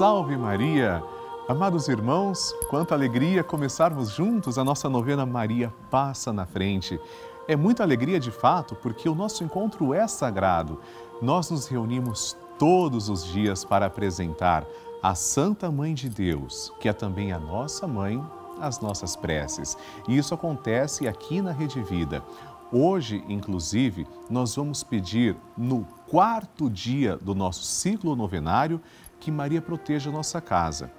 salve Maria! Amados irmãos, quanta alegria começarmos juntos a nossa novena Maria Passa na Frente. É muita alegria de fato, porque o nosso encontro é sagrado. Nós nos reunimos todos os dias para apresentar a Santa Mãe de Deus, que é também a nossa mãe, as nossas preces. E isso acontece aqui na Rede Vida. Hoje, inclusive, nós vamos pedir no quarto dia do nosso ciclo novenário que Maria proteja nossa casa.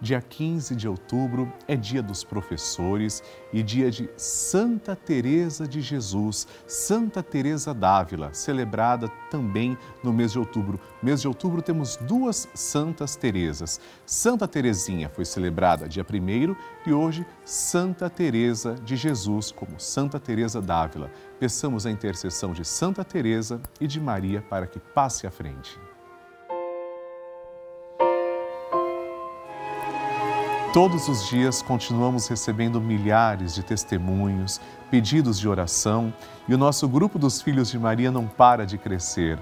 Dia 15 de outubro é dia dos professores e dia de Santa Teresa de Jesus, Santa Teresa d'Ávila, celebrada também no mês de outubro. Mês de outubro temos duas Santas Teresas. Santa Teresinha foi celebrada dia 1 e hoje Santa Teresa de Jesus como Santa Teresa d'Ávila. Peçamos a intercessão de Santa Teresa e de Maria para que passe à frente. Todos os dias continuamos recebendo milhares de testemunhos, pedidos de oração e o nosso grupo dos Filhos de Maria não para de crescer.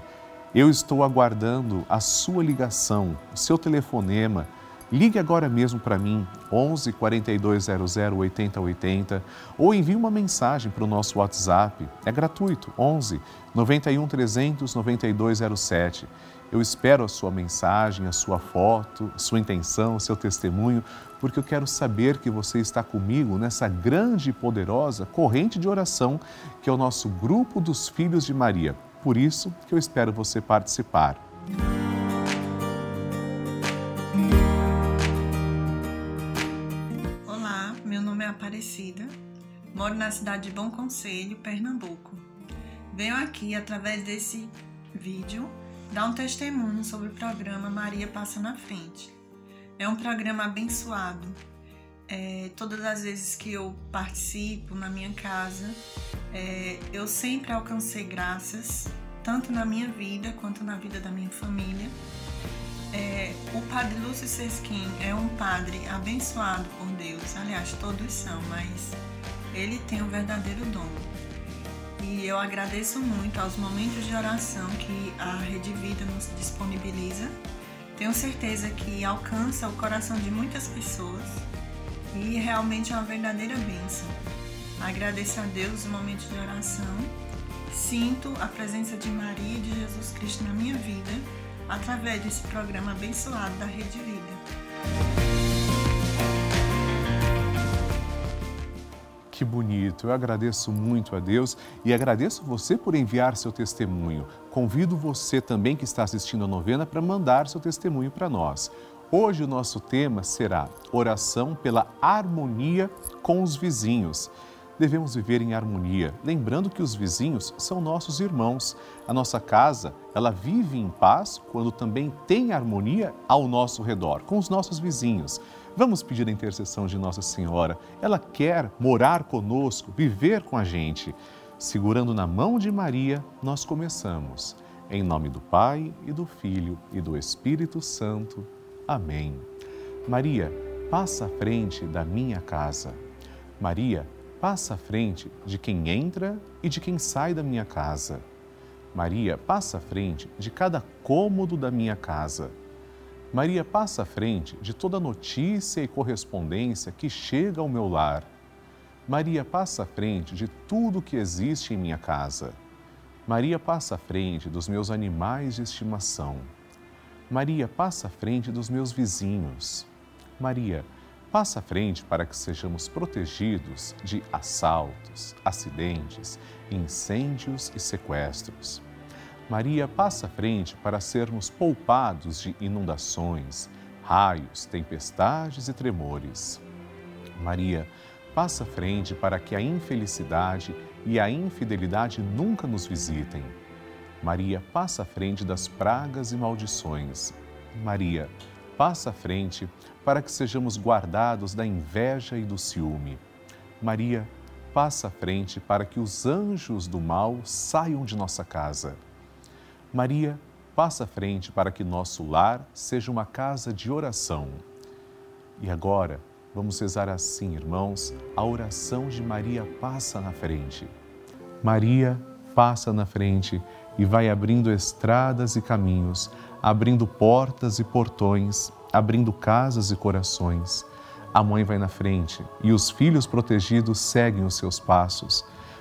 Eu estou aguardando a sua ligação, o seu telefonema. Ligue agora mesmo para mim, 11 4200 8080, ou envie uma mensagem para o nosso WhatsApp. É gratuito, 11 91 300 9207. Eu espero a sua mensagem, a sua foto, sua intenção, seu testemunho, porque eu quero saber que você está comigo nessa grande e poderosa corrente de oração que é o nosso grupo dos Filhos de Maria. Por isso que eu espero você participar. Olá, meu nome é Aparecida, moro na cidade de Bom Conselho, Pernambuco. Venho aqui através desse vídeo dar um testemunho sobre o programa Maria Passa na Frente. É um programa abençoado. É, todas as vezes que eu participo na minha casa, é, eu sempre alcancei graças, tanto na minha vida quanto na vida da minha família. É, o Padre Lúcio Sesquim é um padre abençoado por Deus, aliás, todos são, mas ele tem o verdadeiro dom e eu agradeço muito aos momentos de oração que a Rede Vida nos disponibiliza. Tenho certeza que alcança o coração de muitas pessoas e realmente é uma verdadeira bênção. Agradeço a Deus os momentos de oração. Sinto a presença de Maria e de Jesus Cristo na minha vida através desse programa abençoado da Rede Vida. Que bonito! Eu agradeço muito a Deus e agradeço você por enviar seu testemunho. Convido você também que está assistindo a novena para mandar seu testemunho para nós. Hoje o nosso tema será oração pela harmonia com os vizinhos. Devemos viver em harmonia, lembrando que os vizinhos são nossos irmãos. A nossa casa, ela vive em paz quando também tem harmonia ao nosso redor, com os nossos vizinhos. Vamos pedir a intercessão de Nossa Senhora. Ela quer morar conosco, viver com a gente. Segurando na mão de Maria, nós começamos. Em nome do Pai e do Filho e do Espírito Santo. Amém. Maria, passa à frente da minha casa. Maria, passa à frente de quem entra e de quem sai da minha casa. Maria, passa à frente de cada cômodo da minha casa. Maria passa à frente de toda notícia e correspondência que chega ao meu lar. Maria passa à frente de tudo que existe em minha casa. Maria passa à frente dos meus animais de estimação. Maria passa à frente dos meus vizinhos. Maria passa à frente para que sejamos protegidos de assaltos, acidentes, incêndios e sequestros. Maria passa à frente para sermos poupados de inundações, raios, tempestades e tremores. Maria passa à frente para que a infelicidade e a infidelidade nunca nos visitem. Maria passa à frente das pragas e maldições. Maria passa à frente para que sejamos guardados da inveja e do ciúme. Maria passa à frente para que os anjos do mal saiam de nossa casa. Maria, passa à frente para que nosso lar seja uma casa de oração. E agora, vamos rezar assim, irmãos, a oração de Maria passa na frente. Maria passa na frente e vai abrindo estradas e caminhos, abrindo portas e portões, abrindo casas e corações. A mãe vai na frente e os filhos protegidos seguem os seus passos.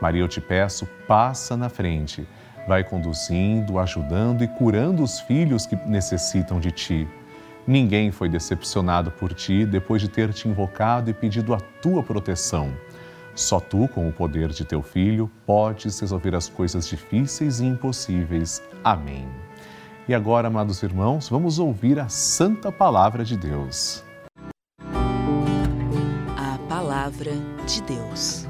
Maria, eu te peço, passa na frente. Vai conduzindo, ajudando e curando os filhos que necessitam de ti. Ninguém foi decepcionado por ti depois de ter te invocado e pedido a tua proteção. Só tu, com o poder de teu filho, podes resolver as coisas difíceis e impossíveis. Amém. E agora, amados irmãos, vamos ouvir a santa palavra de Deus. A palavra de Deus.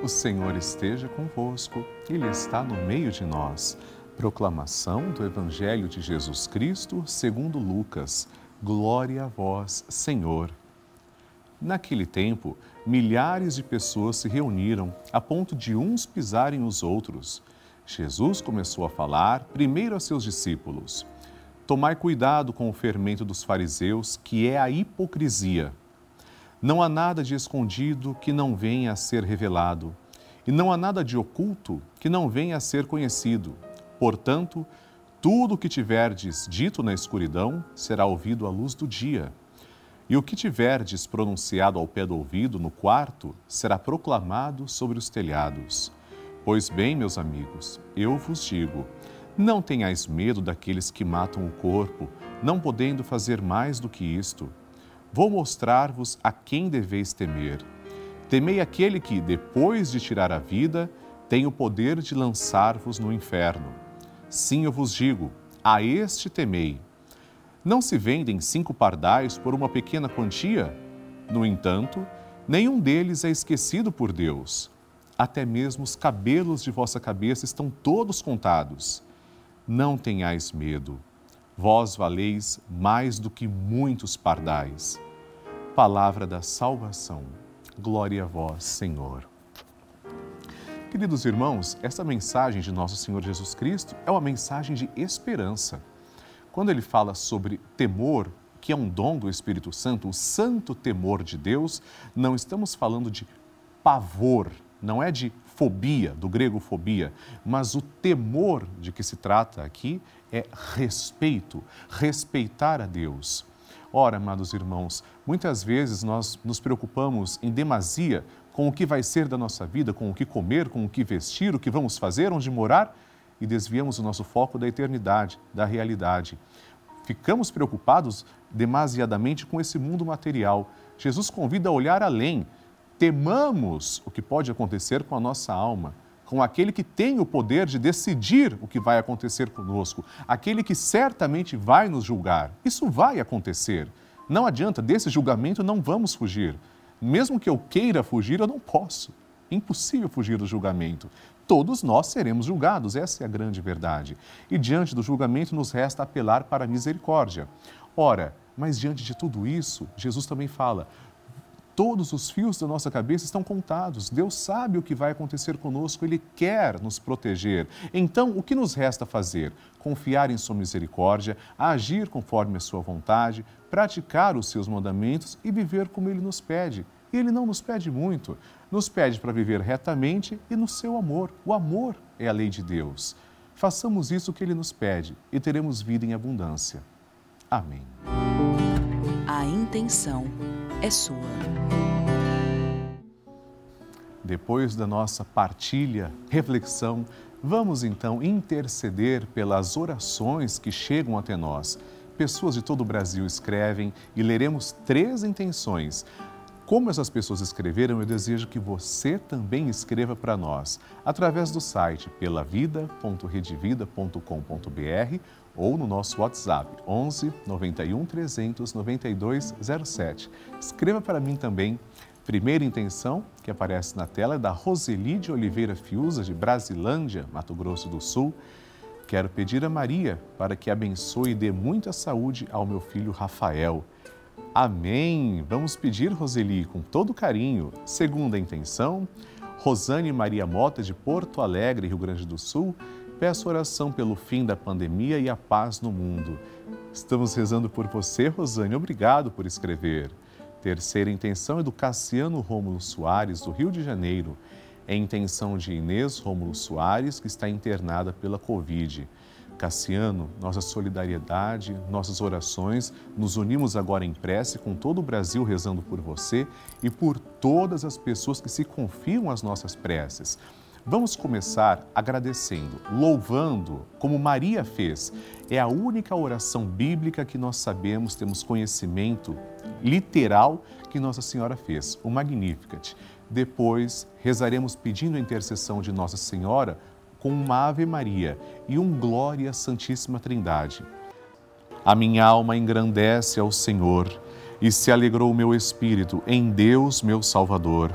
O Senhor esteja convosco, Ele está no meio de nós. Proclamação do Evangelho de Jesus Cristo, segundo Lucas. Glória a vós, Senhor. Naquele tempo, milhares de pessoas se reuniram a ponto de uns pisarem os outros. Jesus começou a falar primeiro a seus discípulos: Tomai cuidado com o fermento dos fariseus, que é a hipocrisia. Não há nada de escondido que não venha a ser revelado, e não há nada de oculto que não venha a ser conhecido. Portanto, tudo o que tiverdes dito na escuridão será ouvido à luz do dia. E o que tiverdes pronunciado ao pé do ouvido no quarto será proclamado sobre os telhados. Pois bem, meus amigos, eu vos digo: não tenhais medo daqueles que matam o corpo, não podendo fazer mais do que isto. Vou mostrar-vos a quem deveis temer. Temei aquele que, depois de tirar a vida, tem o poder de lançar-vos no inferno. Sim, eu vos digo, a este temei. Não se vendem cinco pardais por uma pequena quantia? No entanto, nenhum deles é esquecido por Deus. Até mesmo os cabelos de vossa cabeça estão todos contados. Não tenhais medo. Vós valeis mais do que muitos pardais. Palavra da salvação. Glória a vós, Senhor. Queridos irmãos, essa mensagem de nosso Senhor Jesus Cristo é uma mensagem de esperança. Quando ele fala sobre temor, que é um dom do Espírito Santo, o santo temor de Deus, não estamos falando de pavor, não é de fobia, do grego fobia, mas o temor de que se trata aqui é respeito, respeitar a Deus. Ora, amados irmãos, muitas vezes nós nos preocupamos em demasia com o que vai ser da nossa vida, com o que comer, com o que vestir, o que vamos fazer, onde morar, e desviamos o nosso foco da eternidade, da realidade. Ficamos preocupados demasiadamente com esse mundo material. Jesus convida a olhar além. Temamos o que pode acontecer com a nossa alma, com aquele que tem o poder de decidir o que vai acontecer conosco, aquele que certamente vai nos julgar. Isso vai acontecer. Não adianta, desse julgamento não vamos fugir. Mesmo que eu queira fugir, eu não posso. Impossível fugir do julgamento. Todos nós seremos julgados, essa é a grande verdade. E diante do julgamento nos resta apelar para a misericórdia. Ora, mas diante de tudo isso, Jesus também fala: todos os fios da nossa cabeça estão contados. Deus sabe o que vai acontecer conosco, Ele quer nos proteger. Então, o que nos resta fazer? Confiar em Sua misericórdia, agir conforme a Sua vontade, praticar os Seus mandamentos e viver como Ele nos pede. E Ele não nos pede muito, nos pede para viver retamente e no seu amor. O amor é a lei de Deus. Façamos isso que Ele nos pede e teremos vida em abundância. Amém. A intenção é sua. Depois da nossa partilha, reflexão, vamos então interceder pelas orações que chegam até nós. Pessoas de todo o Brasil escrevem e leremos três intenções. Como essas pessoas escreveram, eu desejo que você também escreva para nós, através do site pelavida.redevida.com.br ou no nosso WhatsApp 11 91 300 9207. Escreva para mim também. Primeira intenção que aparece na tela é da Roseli de Oliveira Fiuza, de Brasilândia, Mato Grosso do Sul. Quero pedir a Maria para que abençoe e dê muita saúde ao meu filho Rafael. Amém! Vamos pedir, Roseli, com todo carinho. Segunda intenção, Rosane Maria Mota, de Porto Alegre, Rio Grande do Sul, peço oração pelo fim da pandemia e a paz no mundo. Estamos rezando por você, Rosane. Obrigado por escrever. Terceira intenção é do Cassiano Rômulo Soares, do Rio de Janeiro. É intenção de Inês Rômulo Soares, que está internada pela Covid. Cassiano, nossa solidariedade, nossas orações, nos unimos agora em prece com todo o Brasil rezando por você e por todas as pessoas que se confiam às nossas preces. Vamos começar agradecendo, louvando, como Maria fez. É a única oração bíblica que nós sabemos, temos conhecimento literal que Nossa Senhora fez, o Magnificat. Depois, rezaremos pedindo a intercessão de Nossa Senhora com uma Ave Maria e um Glória à Santíssima Trindade. A minha alma engrandece ao Senhor e se alegrou o meu espírito em Deus, meu Salvador,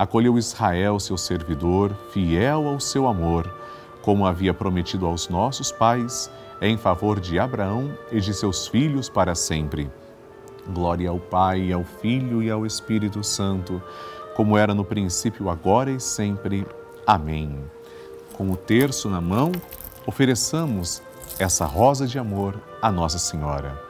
Acolheu Israel, seu servidor, fiel ao seu amor, como havia prometido aos nossos pais, em favor de Abraão e de seus filhos para sempre. Glória ao Pai, ao Filho e ao Espírito Santo como era no princípio, agora e sempre. Amém. Com o terço na mão, ofereçamos essa rosa de amor à Nossa Senhora.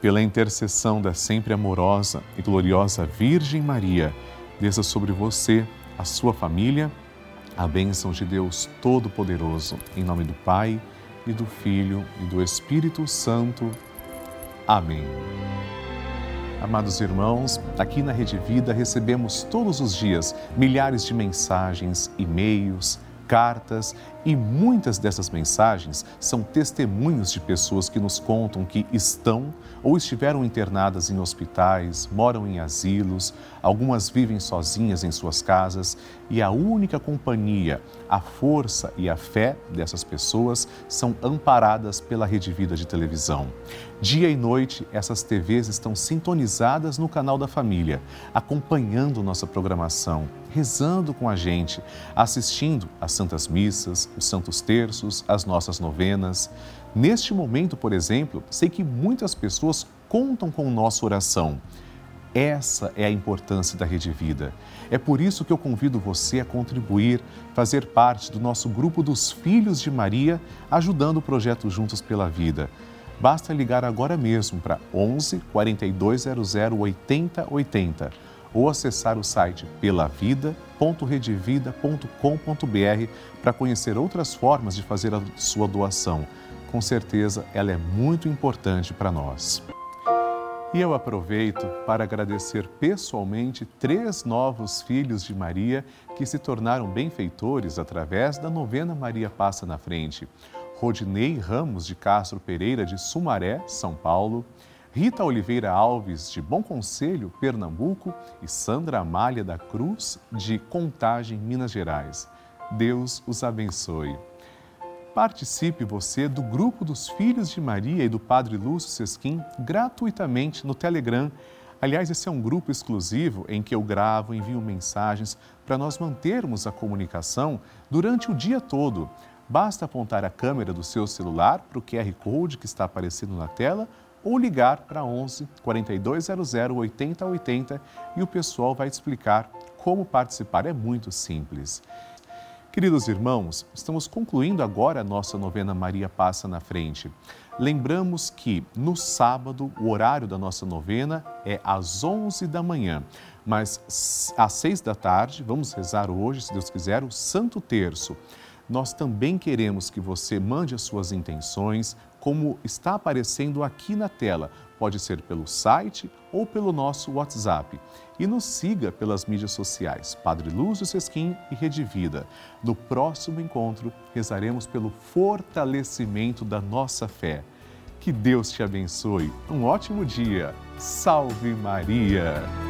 Pela intercessão da sempre amorosa e gloriosa Virgem Maria, desça sobre você, a sua família, a bênção de Deus Todo-Poderoso, em nome do Pai, e do Filho e do Espírito Santo. Amém. Amados irmãos, aqui na Rede Vida recebemos todos os dias milhares de mensagens, e-mails, cartas e muitas dessas mensagens são testemunhos de pessoas que nos contam que estão ou estiveram internadas em hospitais, moram em asilos, algumas vivem sozinhas em suas casas e a única companhia, a força e a fé dessas pessoas são amparadas pela Rede Vida de televisão. Dia e noite, essas TVs estão sintonizadas no canal da família, acompanhando nossa programação, rezando com a gente, assistindo às Santas Missas, os Santos Terços, as nossas novenas. Neste momento, por exemplo, sei que muitas pessoas contam com nossa oração. Essa é a importância da Rede Vida. É por isso que eu convido você a contribuir, fazer parte do nosso grupo dos Filhos de Maria, ajudando o projeto Juntos pela Vida. Basta ligar agora mesmo para 11 4200 8080 ou acessar o site pelavida.redevida.com.br para conhecer outras formas de fazer a sua doação. Com certeza, ela é muito importante para nós. E eu aproveito para agradecer pessoalmente três novos filhos de Maria que se tornaram benfeitores através da novena Maria Passa na Frente. Rodinei Ramos de Castro Pereira, de Sumaré, São Paulo, Rita Oliveira Alves, de Bom Conselho, Pernambuco, e Sandra Amália da Cruz, de Contagem, Minas Gerais. Deus os abençoe. Participe você do grupo dos Filhos de Maria e do Padre Lúcio Sesquim gratuitamente no Telegram. Aliás, esse é um grupo exclusivo em que eu gravo, envio mensagens para nós mantermos a comunicação durante o dia todo. Basta apontar a câmera do seu celular para o QR Code que está aparecendo na tela ou ligar para 11 4200 8080 e o pessoal vai te explicar como participar. É muito simples. Queridos irmãos, estamos concluindo agora a nossa novena Maria Passa na Frente. Lembramos que no sábado o horário da nossa novena é às 11 da manhã, mas às 6 da tarde vamos rezar hoje, se Deus quiser, o Santo Terço. Nós também queremos que você mande as suas intenções, como está aparecendo aqui na tela. Pode ser pelo site ou pelo nosso WhatsApp. E nos siga pelas mídias sociais, Padre Lúcio Sesquim e Rede Vida. No próximo encontro, rezaremos pelo fortalecimento da nossa fé. Que Deus te abençoe. Um ótimo dia. Salve Maria!